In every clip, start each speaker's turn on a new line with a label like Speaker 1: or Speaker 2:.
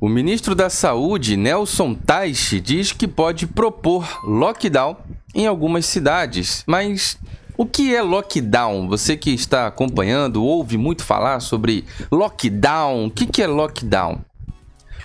Speaker 1: O ministro da Saúde, Nelson Taixe, diz que pode propor lockdown em algumas cidades, mas o que é lockdown? Você que está acompanhando, ouve muito falar sobre lockdown. O que é lockdown?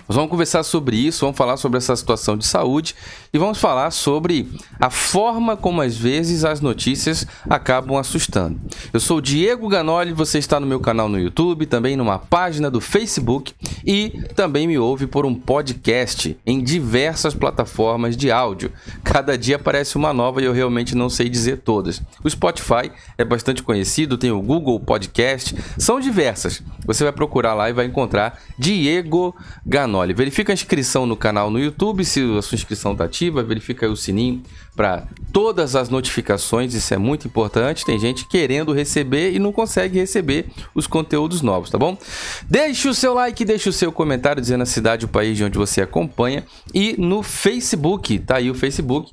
Speaker 1: Nós vamos conversar sobre isso, vamos falar sobre essa situação de saúde e vamos falar sobre a forma como às vezes as notícias acabam assustando. Eu sou Diego Ganoli, você está no meu canal no YouTube, também numa página do Facebook e também me ouve por um podcast em diversas plataformas de áudio. Cada dia aparece uma nova e eu realmente não sei dizer todas. O Spotify é bastante conhecido, tem o Google Podcast, são diversas. Você vai procurar lá e vai encontrar Diego Ganoli. Verifica a inscrição no canal no YouTube, se a sua inscrição está ativa, verifica o sininho para todas as notificações, isso é muito importante. Tem gente querendo receber e não consegue receber os conteúdos novos, tá bom? Deixe o seu like, deixe o seu comentário dizendo a cidade, o país de onde você acompanha e no Facebook, tá aí o Facebook.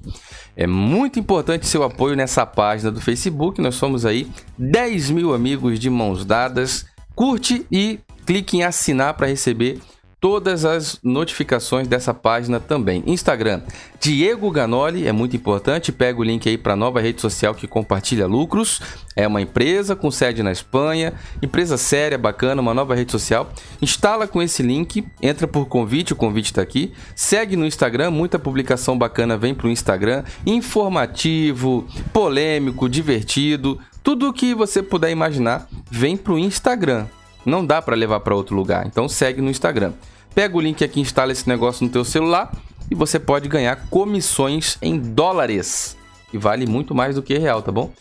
Speaker 1: É muito importante seu apoio nessa página do Facebook. Nós somos aí 10 mil amigos de mãos dadas. Curte e clique em assinar para receber todas as notificações dessa página também. Instagram, Diego Ganoli, é muito importante. Pega o link aí para a nova rede social que compartilha lucros. É uma empresa com sede na Espanha, empresa séria, bacana, uma nova rede social. Instala com esse link, entra por convite, o convite está aqui. Segue no Instagram, muita publicação bacana vem para o Instagram. Informativo, polêmico, divertido. Tudo o que você puder imaginar vem para o Instagram. Não dá para levar para outro lugar, então segue no Instagram. Pega o link aqui, instala esse negócio no teu celular e você pode ganhar comissões em dólares. E vale muito mais do que real, tá bom?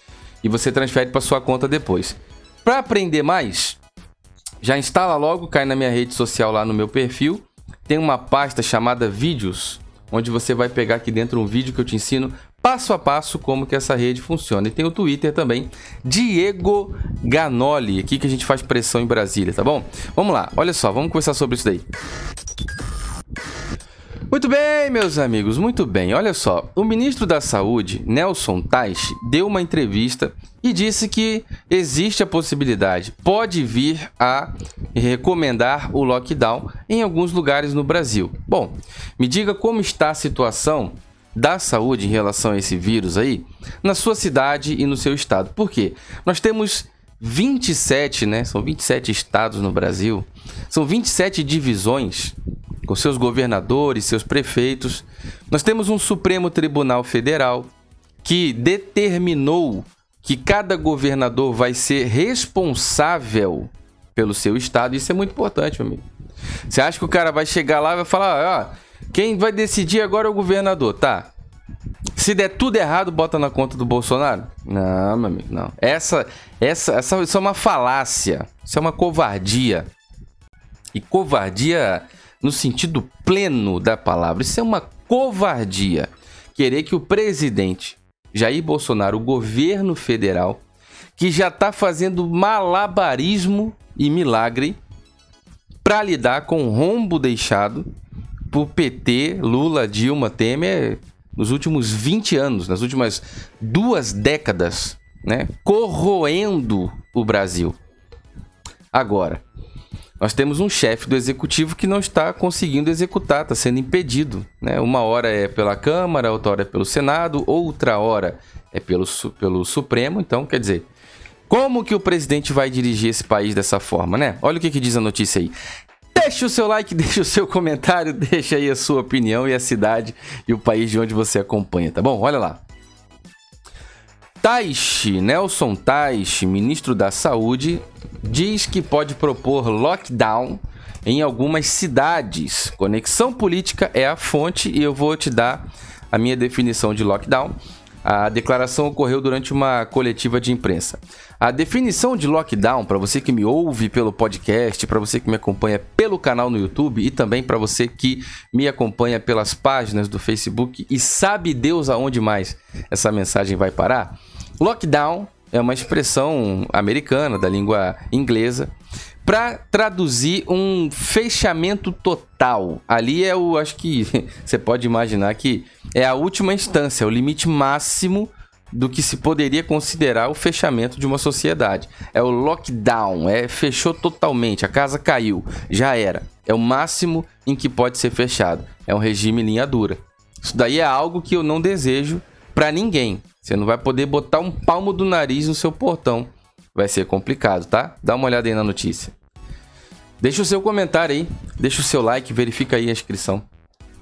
Speaker 1: E você transfere para sua conta depois. Para aprender mais, já instala logo, cai na minha rede social lá no meu perfil. Tem uma pasta chamada vídeos, onde você vai pegar aqui dentro um vídeo que eu te ensino passo a passo como que essa rede funciona. E tem o Twitter também, Diego Ganoli, aqui que a gente faz pressão em Brasília, tá bom? Vamos lá, olha só, vamos conversar sobre isso daí. Muito bem, meus amigos, muito bem. Olha só, o ministro da Saúde, Nelson Teich, deu uma entrevista e disse que existe a possibilidade, pode vir a recomendar o lockdown em alguns lugares no Brasil. Bom, me diga como está a situação da saúde em relação a esse vírus aí na sua cidade e no seu estado. Por quê? Nós temos 27, né? São 27 estados no Brasil. São 27 divisões com seus governadores, seus prefeitos. Nós temos um Supremo Tribunal Federal que determinou que cada governador vai ser responsável pelo seu estado. Isso é muito importante, meu amigo. Você acha que o cara vai chegar lá e vai falar, ó, quem vai decidir agora é o governador, tá? Se der tudo errado, bota na conta do Bolsonaro? Não, meu amigo, não. Essa, essa, essa, isso é uma falácia. Isso é uma covardia. E covardia no sentido pleno da palavra. Isso é uma covardia. Querer que o presidente Jair Bolsonaro, o governo federal, que já está fazendo malabarismo e milagre para lidar com o rombo deixado por PT, Lula, Dilma, Temer nos últimos 20 anos, nas últimas duas décadas, né? Corroendo o Brasil. Agora, nós temos um chefe do executivo que não está conseguindo executar, está sendo impedido. Né? Uma hora é pela Câmara, outra hora é pelo Senado, outra hora é pelo, pelo Supremo. Então, quer dizer, como que o presidente vai dirigir esse país dessa forma, né? Olha o que, que diz a notícia aí. Deixe o seu like, deixe o seu comentário, deixe aí a sua opinião e a cidade e o país de onde você acompanha, tá bom? Olha lá. Taishi, Nelson Taishi, ministro da Saúde, diz que pode propor lockdown em algumas cidades. Conexão Política é a fonte e eu vou te dar a minha definição de lockdown. A declaração ocorreu durante uma coletiva de imprensa. A definição de lockdown, para você que me ouve pelo podcast, para você que me acompanha pelo canal no YouTube e também para você que me acompanha pelas páginas do Facebook e sabe Deus aonde mais essa mensagem vai parar, lockdown é uma expressão americana da língua inglesa para traduzir um fechamento total. Ali é o, acho que você pode imaginar que é a última instância, o limite máximo do que se poderia considerar o fechamento de uma sociedade. É o lockdown, é fechou totalmente, a casa caiu, já era. É o máximo em que pode ser fechado. É um regime linha dura. Isso daí é algo que eu não desejo para ninguém. Você não vai poder botar um palmo do nariz no seu portão. Vai ser complicado, tá? Dá uma olhada aí na notícia. Deixa o seu comentário aí, deixa o seu like, verifica aí a inscrição.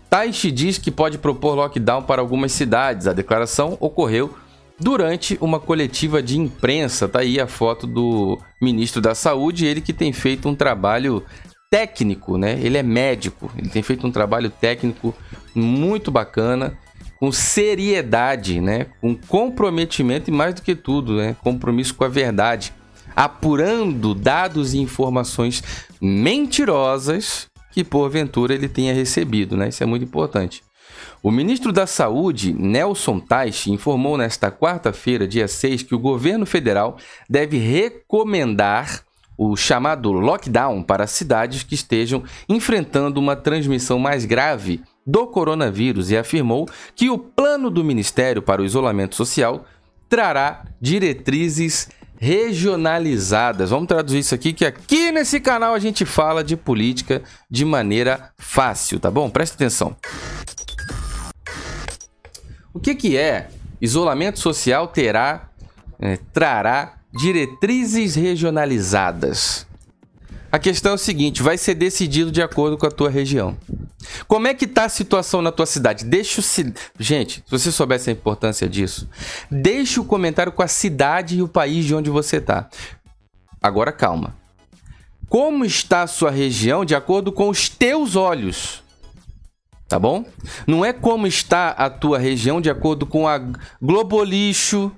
Speaker 1: Taishi diz que pode propor lockdown para algumas cidades. A declaração ocorreu durante uma coletiva de imprensa. Tá aí a foto do ministro da Saúde, ele que tem feito um trabalho técnico, né? Ele é médico, ele tem feito um trabalho técnico muito bacana, com seriedade, né? Com comprometimento e mais do que tudo, né? Compromisso com a verdade, apurando dados e informações mentirosas que porventura ele tenha recebido, né? Isso é muito importante. O ministro da Saúde, Nelson Teich, informou nesta quarta-feira, dia 6, que o governo federal deve recomendar o chamado lockdown para cidades que estejam enfrentando uma transmissão mais grave do coronavírus e afirmou que o plano do Ministério para o Isolamento Social trará diretrizes regionalizadas. Vamos traduzir isso aqui, que aqui nesse canal a gente fala de política de maneira fácil, tá bom? Presta atenção. O que, que é? Isolamento social terá, é, trará diretrizes regionalizadas. A questão é o seguinte, vai ser decidido de acordo com a tua região. Como é que está a situação na tua cidade? Deixa o... Gente, se você soubesse a importância disso, deixa o comentário com a cidade e o país de onde você está. Agora calma. Como está a sua região de acordo com os teus olhos? tá bom? Não é como está a tua região de acordo com a Globolixo,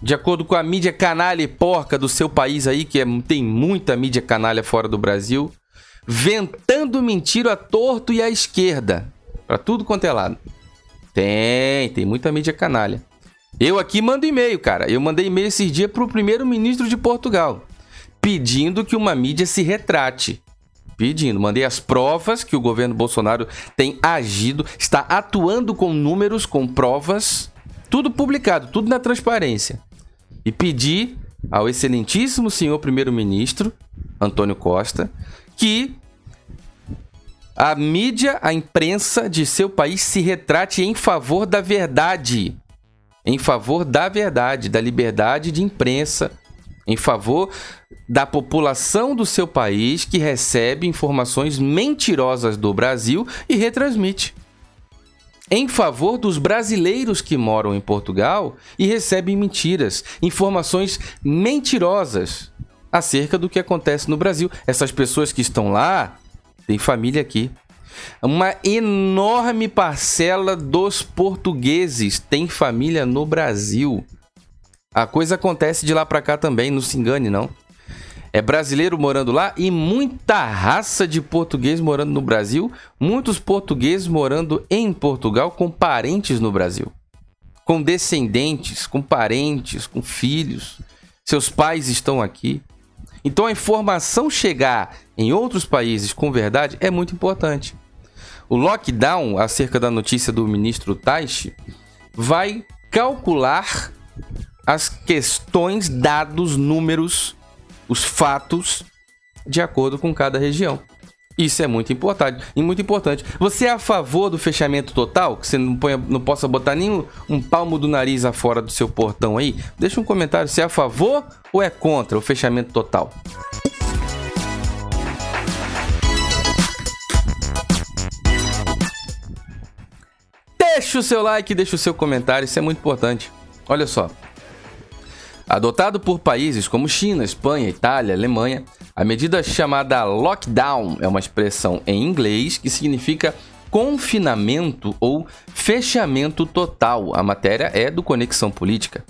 Speaker 1: de acordo com a mídia canalha e porca do seu país aí, que é, tem muita mídia canalha fora do Brasil, ventando mentira a torto e à esquerda, para tudo quanto é lado. Tem, tem muita mídia canalha. Eu aqui mando e-mail, cara. Eu mandei e-mail esses dias pro primeiro-ministro de Portugal, pedindo que uma mídia se retrate pedindo. Mandei as provas que o governo Bolsonaro tem agido, está atuando com números, com provas, tudo publicado, tudo na transparência. E pedi ao excelentíssimo senhor primeiro-ministro, Antônio Costa, que a mídia, a imprensa de seu país se retrate em favor da verdade. Em favor da verdade, da liberdade de imprensa, em favor da população do seu país que recebe informações mentirosas do Brasil e retransmite. Em favor dos brasileiros que moram em Portugal e recebem mentiras, informações mentirosas acerca do que acontece no Brasil. Essas pessoas que estão lá têm família aqui. Uma enorme parcela dos portugueses tem família no Brasil. A coisa acontece de lá para cá também, não se engane não. É brasileiro morando lá e muita raça de português morando no Brasil, muitos portugueses morando em Portugal com parentes no Brasil. Com descendentes, com parentes, com filhos. Seus pais estão aqui. Então a informação chegar em outros países com verdade é muito importante. O lockdown, acerca da notícia do ministro Taishi, vai calcular as questões, dados, números, os fatos de acordo com cada região. Isso é muito importante. E muito importante. Você é a favor do fechamento total? Que você não, ponha, não possa botar nem um, um palmo do nariz afora do seu portão aí? Deixa um comentário se é a favor ou é contra o fechamento total. Deixa o seu like, deixa o seu comentário, isso é muito importante. Olha só, Adotado por países como China, Espanha, Itália, Alemanha, a medida chamada lockdown é uma expressão em inglês que significa confinamento ou fechamento total. A matéria é do Conexão Política.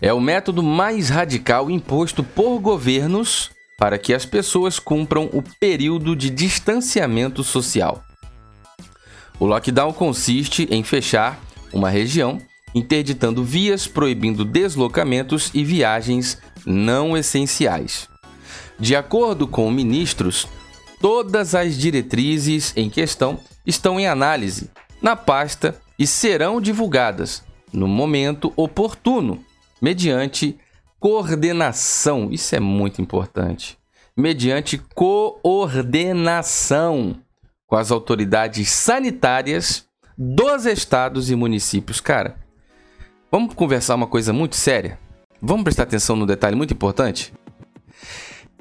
Speaker 1: É o método mais radical imposto por governos para que as pessoas cumpram o período de distanciamento social. O lockdown consiste em fechar uma região interditando vias, proibindo deslocamentos e viagens não essenciais. De acordo com ministros, todas as diretrizes em questão estão em análise na pasta e serão divulgadas no momento oportuno, mediante coordenação. Isso é muito importante. mediante coordenação com as autoridades sanitárias dos estados e municípios. Cara, vamos conversar uma coisa muito séria? Vamos prestar atenção no detalhe muito importante?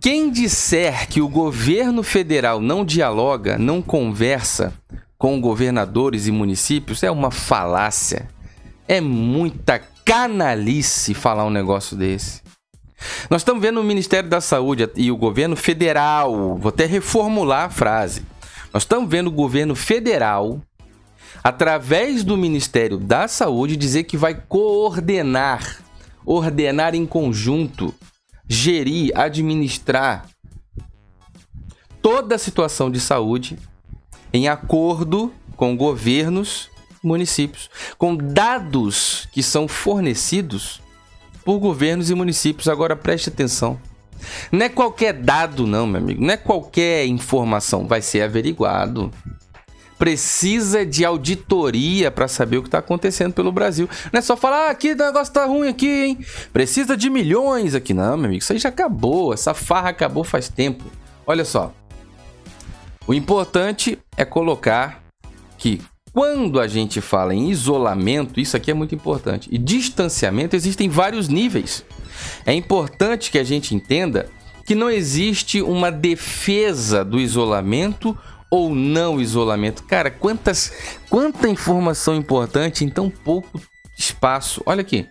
Speaker 1: Quem disser que o governo federal não dialoga, não conversa com governadores e municípios é uma falácia. É muita canalice falar um negócio desse. Nós estamos vendo o Ministério da Saúde e o governo federal, vou até reformular a frase. Nós estamos vendo o governo federal, através do Ministério da Saúde, dizer que vai coordenar, ordenar em conjunto, gerir, administrar toda a situação de saúde em acordo com governos, municípios, com dados que são fornecidos por governos e municípios. Agora preste atenção. Não é qualquer dado, não, meu amigo. Não é qualquer informação. Vai ser averiguado. Precisa de auditoria para saber o que está acontecendo pelo Brasil. Não é só falar, ah, aqui o negócio tá ruim aqui, hein? Precisa de milhões aqui. Não, meu amigo. Isso aí já acabou. Essa farra acabou faz tempo. Olha só. O importante é colocar que quando a gente fala em isolamento, isso aqui é muito importante. E distanciamento existem vários níveis. É importante que a gente entenda que não existe uma defesa do isolamento ou não isolamento. Cara, quantas quanta informação importante em tão pouco espaço. Olha aqui.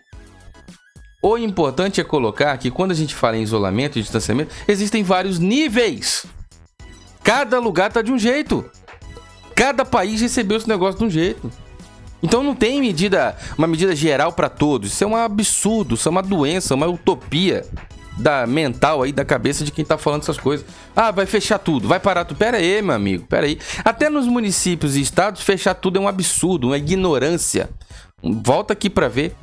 Speaker 1: O importante é colocar que quando a gente fala em isolamento e distanciamento, existem vários níveis. Cada lugar tá de um jeito. Cada país recebeu esse negócio de um jeito. Então não tem medida, uma medida geral para todos. Isso é um absurdo, isso é uma doença, uma utopia da mental aí da cabeça de quem tá falando essas coisas. Ah, vai fechar tudo, vai parar tudo. Pera aí, meu amigo, pera aí. Até nos municípios e estados fechar tudo é um absurdo, uma ignorância. Volta aqui para ver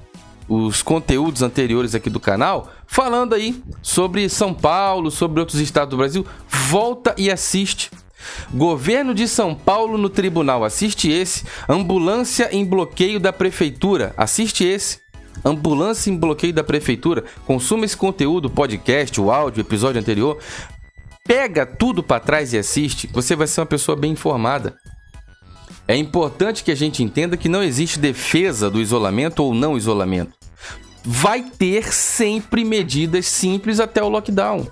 Speaker 1: os conteúdos anteriores aqui do canal falando aí sobre São Paulo, sobre outros estados do Brasil. Volta e assiste. Governo de São Paulo no tribunal, assiste esse. Ambulância em bloqueio da prefeitura, assiste esse. Ambulância em bloqueio da prefeitura. Consuma esse conteúdo, podcast, o áudio, episódio anterior. Pega tudo para trás e assiste. Você vai ser uma pessoa bem informada. É importante que a gente entenda que não existe defesa do isolamento ou não isolamento. Vai ter sempre medidas simples até o lockdown.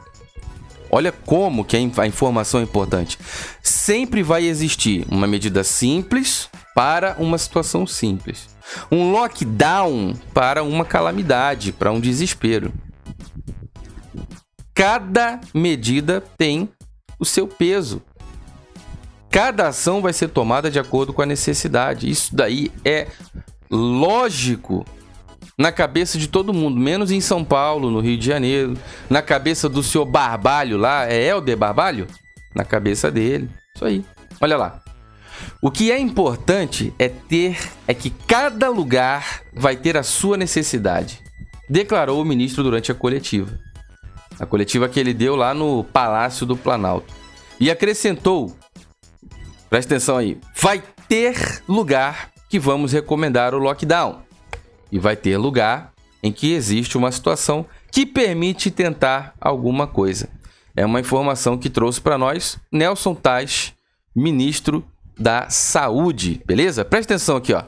Speaker 1: Olha como que a informação é importante. Sempre vai existir uma medida simples para uma situação simples. Um lockdown para uma calamidade, para um desespero. Cada medida tem o seu peso. Cada ação vai ser tomada de acordo com a necessidade. Isso daí é lógico na cabeça de todo mundo, menos em São Paulo, no Rio de Janeiro, na cabeça do senhor Barbalho lá, é Helder Barbalho? Na cabeça dele. Isso aí. Olha lá. O que é importante é ter é que cada lugar vai ter a sua necessidade, declarou o ministro durante a coletiva. A coletiva que ele deu lá no Palácio do Planalto. E acrescentou: Presta atenção aí. Vai ter lugar que vamos recomendar o lockdown e vai ter lugar em que existe uma situação que permite tentar alguma coisa. É uma informação que trouxe para nós Nelson Tais, ministro da Saúde, beleza? Presta atenção aqui, ó.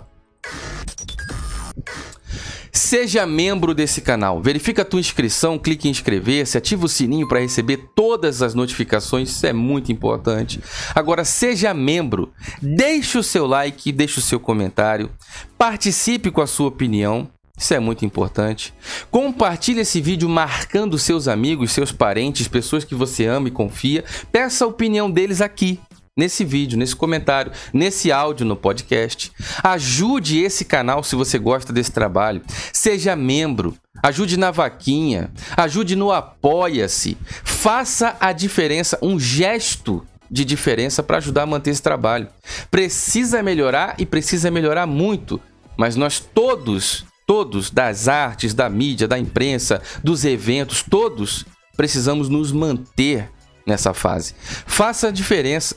Speaker 1: Seja membro desse canal. Verifica a tua inscrição, clique em inscrever-se, ativa o sininho para receber todas as notificações, isso é muito importante. Agora seja membro, deixe o seu like, deixe o seu comentário, participe com a sua opinião. Isso é muito importante. Compartilhe esse vídeo marcando seus amigos, seus parentes, pessoas que você ama e confia. Peça a opinião deles aqui nesse vídeo, nesse comentário, nesse áudio no podcast. Ajude esse canal se você gosta desse trabalho. Seja membro, ajude na vaquinha, ajude no apoia-se. Faça a diferença, um gesto de diferença para ajudar a manter esse trabalho. Precisa melhorar e precisa melhorar muito, mas nós todos, todos das artes, da mídia, da imprensa, dos eventos, todos precisamos nos manter nessa fase. Faça a diferença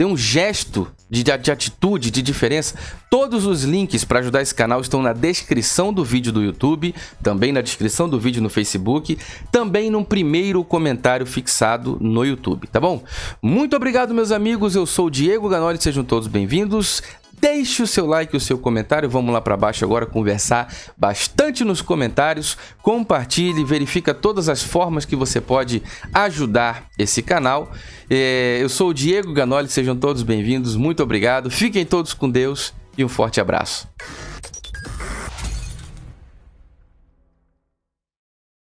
Speaker 1: tem um gesto de, de, atitude, de diferença. Todos os links para ajudar esse canal estão na descrição do vídeo do YouTube, também na descrição do vídeo no Facebook, também no primeiro comentário fixado no YouTube, tá bom? Muito obrigado, meus amigos. Eu sou o Diego Ganoli, sejam todos bem-vindos. Deixe o seu like e o seu comentário. Vamos lá para baixo agora conversar bastante nos comentários. Compartilhe, verifica todas as formas que você pode ajudar esse canal. É, eu sou o Diego Ganoli, sejam todos bem-vindos. Muito obrigado. Fiquem todos com Deus e um forte abraço.